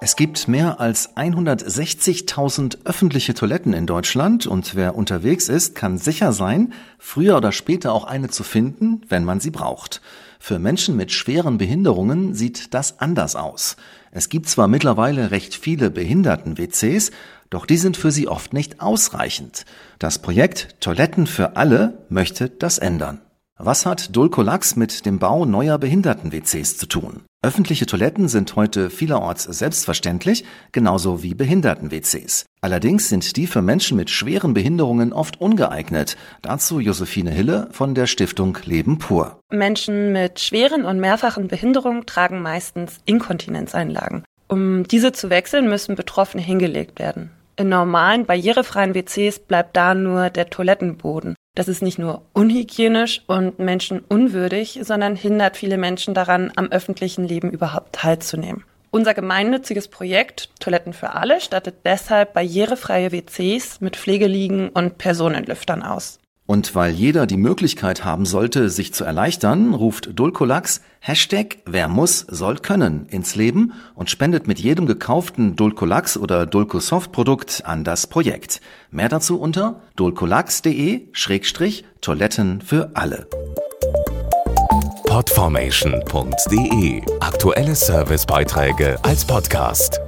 Es gibt mehr als 160.000 öffentliche Toiletten in Deutschland und wer unterwegs ist, kann sicher sein, früher oder später auch eine zu finden, wenn man sie braucht. Für Menschen mit schweren Behinderungen sieht das anders aus. Es gibt zwar mittlerweile recht viele Behinderten-WCs, doch die sind für sie oft nicht ausreichend. Das Projekt Toiletten für alle möchte das ändern. Was hat Dulcolax mit dem Bau neuer Behinderten-WCs zu tun? Öffentliche Toiletten sind heute vielerorts selbstverständlich, genauso wie Behinderten-WCs. Allerdings sind die für Menschen mit schweren Behinderungen oft ungeeignet. Dazu Josephine Hille von der Stiftung Leben pur. Menschen mit schweren und mehrfachen Behinderungen tragen meistens Inkontinenzeinlagen. Um diese zu wechseln, müssen Betroffene hingelegt werden. In normalen, barrierefreien WCs bleibt da nur der Toilettenboden. Das ist nicht nur unhygienisch und menschenunwürdig, sondern hindert viele Menschen daran, am öffentlichen Leben überhaupt teilzunehmen. Unser gemeinnütziges Projekt Toiletten für alle stattet deshalb barrierefreie WCs mit Pflegeliegen und Personenlüftern aus. Und weil jeder die Möglichkeit haben sollte, sich zu erleichtern, ruft Dulcolax Hashtag Wer muss, soll können ins Leben und spendet mit jedem gekauften Dulcolax oder Dulcosoft Produkt an das Projekt. Mehr dazu unter dulcolax.de-toiletten für alle. Podformation.de Aktuelle Servicebeiträge als Podcast.